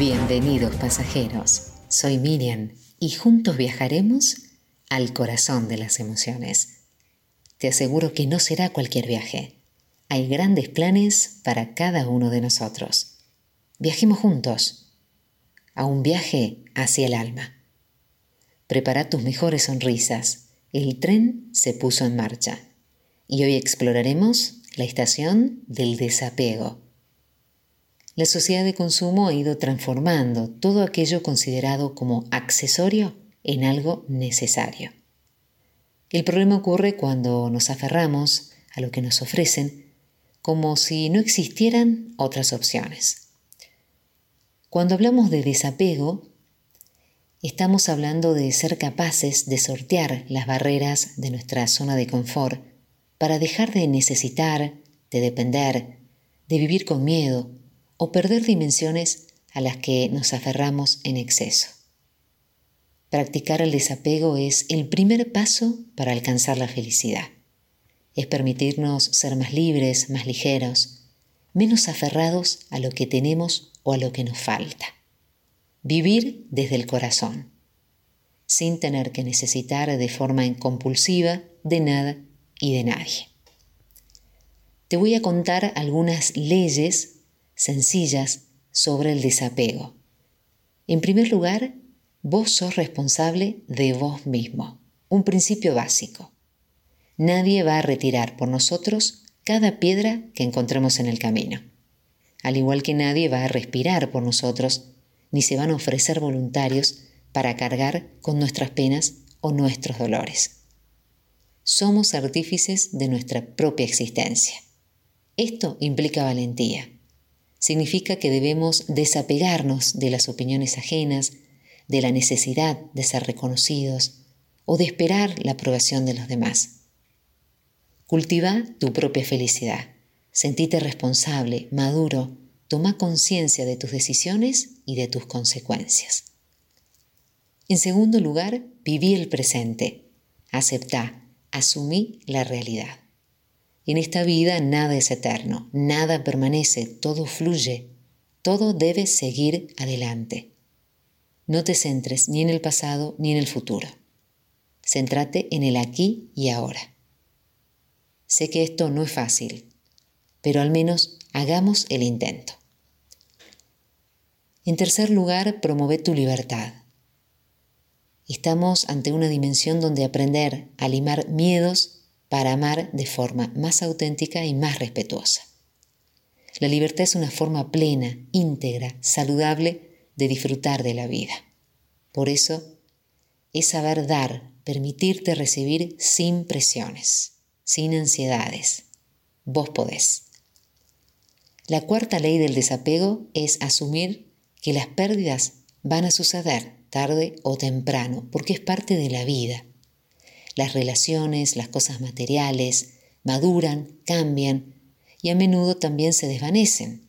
Bienvenidos pasajeros, soy Miriam y juntos viajaremos al corazón de las emociones. Te aseguro que no será cualquier viaje. Hay grandes planes para cada uno de nosotros. Viajemos juntos a un viaje hacia el alma. Prepara tus mejores sonrisas. El tren se puso en marcha y hoy exploraremos la estación del desapego la sociedad de consumo ha ido transformando todo aquello considerado como accesorio en algo necesario. El problema ocurre cuando nos aferramos a lo que nos ofrecen como si no existieran otras opciones. Cuando hablamos de desapego, estamos hablando de ser capaces de sortear las barreras de nuestra zona de confort para dejar de necesitar, de depender, de vivir con miedo, o perder dimensiones a las que nos aferramos en exceso. Practicar el desapego es el primer paso para alcanzar la felicidad. Es permitirnos ser más libres, más ligeros, menos aferrados a lo que tenemos o a lo que nos falta. Vivir desde el corazón, sin tener que necesitar de forma incompulsiva de nada y de nadie. Te voy a contar algunas leyes sencillas sobre el desapego. En primer lugar, vos sos responsable de vos mismo, un principio básico. Nadie va a retirar por nosotros cada piedra que encontremos en el camino, al igual que nadie va a respirar por nosotros, ni se van a ofrecer voluntarios para cargar con nuestras penas o nuestros dolores. Somos artífices de nuestra propia existencia. Esto implica valentía significa que debemos desapegarnos de las opiniones ajenas, de la necesidad de ser reconocidos o de esperar la aprobación de los demás. Cultiva tu propia felicidad. Sentite responsable, maduro, toma conciencia de tus decisiones y de tus consecuencias. En segundo lugar, viví el presente. Aceptá, asumí la realidad. En esta vida nada es eterno, nada permanece, todo fluye, todo debe seguir adelante. No te centres ni en el pasado ni en el futuro. Céntrate en el aquí y ahora. Sé que esto no es fácil, pero al menos hagamos el intento. En tercer lugar, promueve tu libertad. Estamos ante una dimensión donde aprender a limar miedos para amar de forma más auténtica y más respetuosa. La libertad es una forma plena, íntegra, saludable de disfrutar de la vida. Por eso, es saber dar, permitirte recibir sin presiones, sin ansiedades. Vos podés. La cuarta ley del desapego es asumir que las pérdidas van a suceder tarde o temprano, porque es parte de la vida las relaciones, las cosas materiales, maduran, cambian y a menudo también se desvanecen.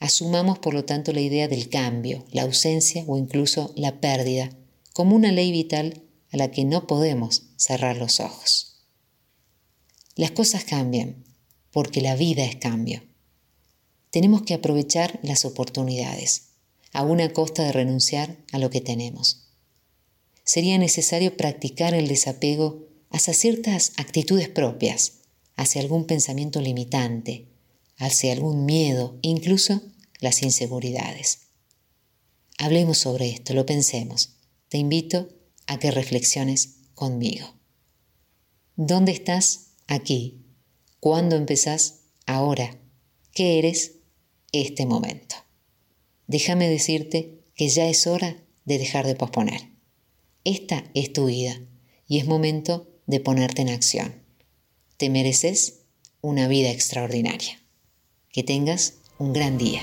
Asumamos, por lo tanto, la idea del cambio, la ausencia o incluso la pérdida como una ley vital a la que no podemos cerrar los ojos. Las cosas cambian porque la vida es cambio. Tenemos que aprovechar las oportunidades, a una costa de renunciar a lo que tenemos sería necesario practicar el desapego hacia ciertas actitudes propias, hacia algún pensamiento limitante, hacia algún miedo, incluso las inseguridades. Hablemos sobre esto, lo pensemos. Te invito a que reflexiones conmigo. ¿Dónde estás? Aquí. ¿Cuándo empezás? Ahora. ¿Qué eres? Este momento. Déjame decirte que ya es hora de dejar de posponer. Esta es tu vida y es momento de ponerte en acción. Te mereces una vida extraordinaria. Que tengas un gran día.